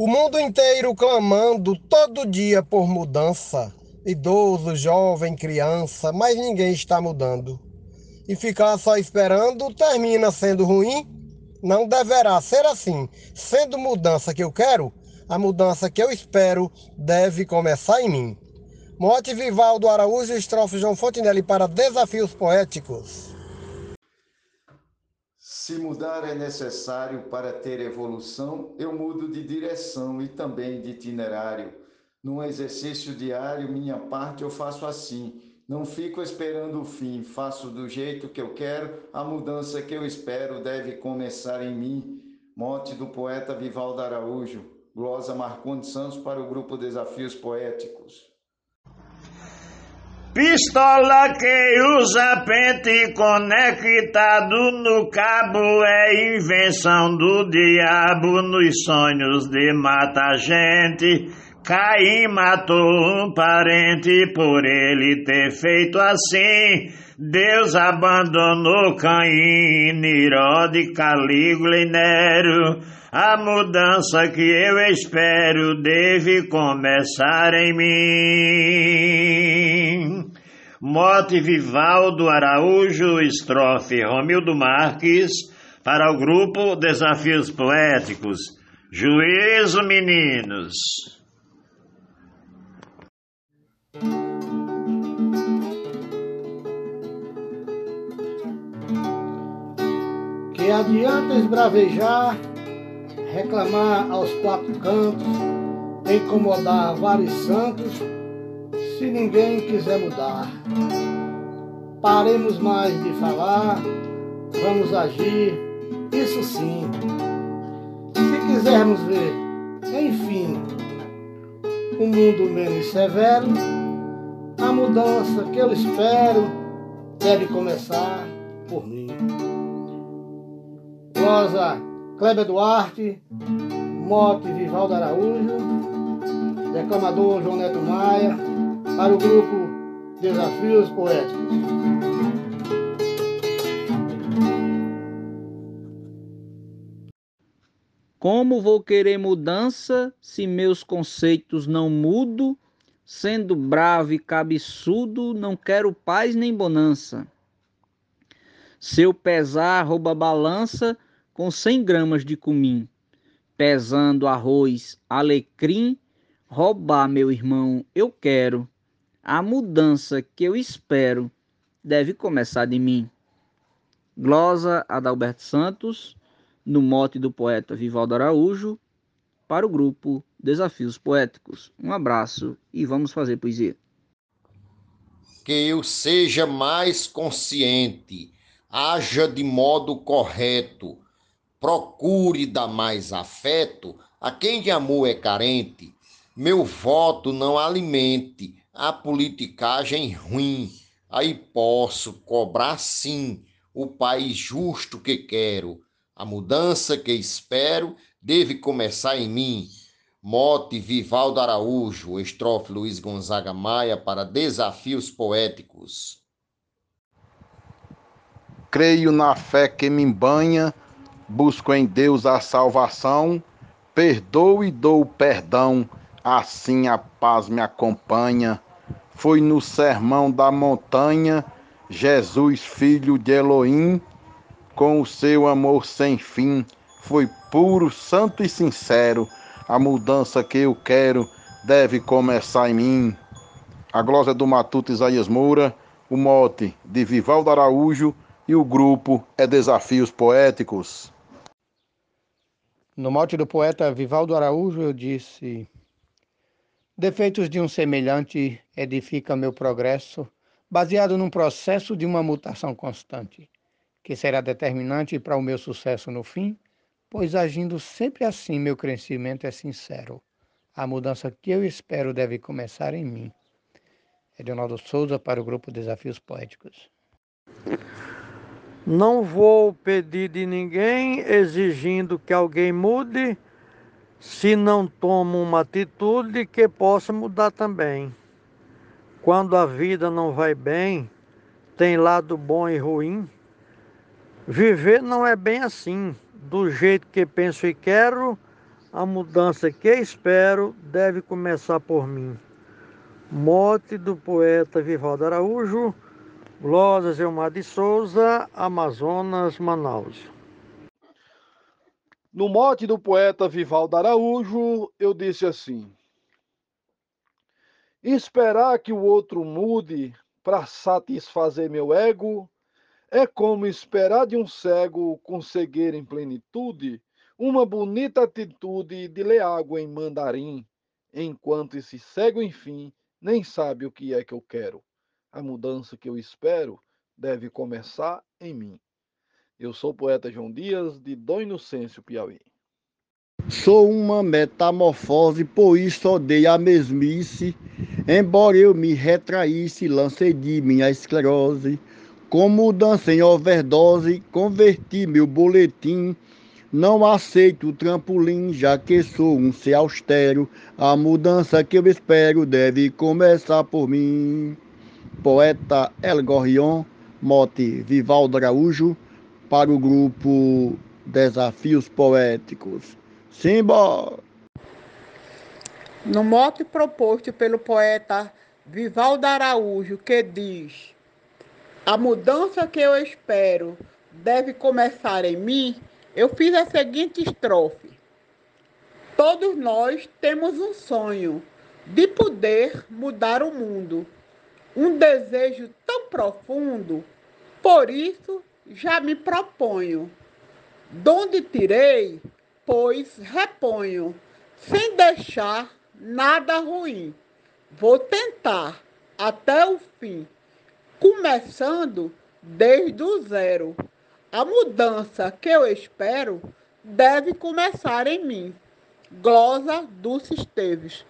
O mundo inteiro clamando todo dia por mudança. Idoso, jovem, criança, mas ninguém está mudando. E ficar só esperando termina sendo ruim? Não deverá ser assim. Sendo mudança que eu quero, a mudança que eu espero deve começar em mim. Mote Vivaldo Araújo, estrofe João Fontenelle para Desafios Poéticos. Se mudar é necessário para ter evolução, eu mudo de direção e também de itinerário. Num exercício diário, minha parte eu faço assim. Não fico esperando o fim, faço do jeito que eu quero, a mudança que eu espero deve começar em mim. Mote do poeta Vivaldo Araújo, glosa Marcondes Santos para o grupo Desafios Poéticos. Pistola que usa pente conectado no cabo é invenção do diabo nos sonhos de mata gente. Caim matou um parente por ele ter feito assim. Deus abandonou Caim, Nirode, Calígula e Nero. A mudança que eu espero deve começar em mim. Mote Vivaldo Araújo, estrofe Romildo Marques, para o grupo Desafios Poéticos. Juízo, meninos. Que adianta esbravejar reclamar aos quatro cantos, incomodar vários santos, se ninguém quiser mudar. Paremos mais de falar, vamos agir, isso sim. Se quisermos ver, enfim, um mundo menos severo, a mudança que eu espero deve começar por mim. Rosa Kleber Duarte, Mote Vivaldo Araújo, declamador João Neto Maia, para o grupo Desafios Poéticos. Como vou querer mudança se meus conceitos não mudo? Sendo bravo e cabeçudo, não quero paz nem bonança. Seu pesar rouba balança, com 100 gramas de cumim, pesando arroz, alecrim, roubar, meu irmão, eu quero. A mudança que eu espero deve começar de mim. Glosa Adalberto Santos, no mote do poeta Vivaldo Araújo, para o grupo Desafios Poéticos. Um abraço e vamos fazer poesia. Que eu seja mais consciente, haja de modo correto, procure dar mais afeto a quem de amor é carente. Meu voto não alimente a politicagem ruim. Aí posso cobrar sim o país justo que quero. A mudança que espero deve começar em mim. Mote Vivaldo Araújo, estrofe Luiz Gonzaga Maia para Desafios Poéticos. Creio na fé que me banha busco em Deus a salvação, perdoo e dou perdão, assim a paz me acompanha. Foi no sermão da montanha, Jesus, filho de Elohim, com o seu amor sem fim, foi puro, santo e sincero. A mudança que eu quero deve começar em mim. A glória do Matuto Isaías Moura, o mote de Vivaldo Araújo e o grupo é Desafios Poéticos. No mote do poeta Vivaldo Araújo, eu disse: Defeitos de um semelhante edifica meu progresso, baseado num processo de uma mutação constante, que será determinante para o meu sucesso no fim, pois agindo sempre assim, meu crescimento é sincero. A mudança que eu espero deve começar em mim. Edionaldo Souza para o grupo Desafios Poéticos. Não vou pedir de ninguém exigindo que alguém mude, se não tomo uma atitude que possa mudar também. Quando a vida não vai bem, tem lado bom e ruim. Viver não é bem assim. Do jeito que penso e quero, A mudança que espero deve começar por mim. Mote do poeta Vivaldo Araújo, Glória Elmar de Souza, Amazonas, Manaus. No mote do poeta Vivaldo Araújo, eu disse assim: Esperar que o outro mude para satisfazer meu ego é como esperar de um cego conseguir em plenitude uma bonita atitude de ler água em mandarim, enquanto esse cego, enfim, nem sabe o que é que eu quero. A mudança que eu espero deve começar em mim. Eu sou o poeta João Dias, de Dom Inocêncio, Piauí. Sou uma metamorfose, por isso odeio a mesmice. Embora eu me retraísse, lancei de minha esclerose. Com mudança em overdose, converti meu boletim não aceito o trampolim, já que sou um ser austero. A mudança que eu espero deve começar por mim. Poeta El Gorrion, mote Vivaldo Araújo, para o grupo Desafios Poéticos. Simbora! No mote proposto pelo poeta Vivaldo Araújo, que diz: A mudança que eu espero deve começar em mim eu fiz a seguinte estrofe: Todos nós temos um sonho de poder mudar o mundo, um desejo tão profundo, por isso já me proponho. Donde tirei, pois reponho, sem deixar nada ruim. Vou tentar até o fim, começando desde o zero. A mudança que eu espero deve começar em mim. Glosa Dulce Esteves.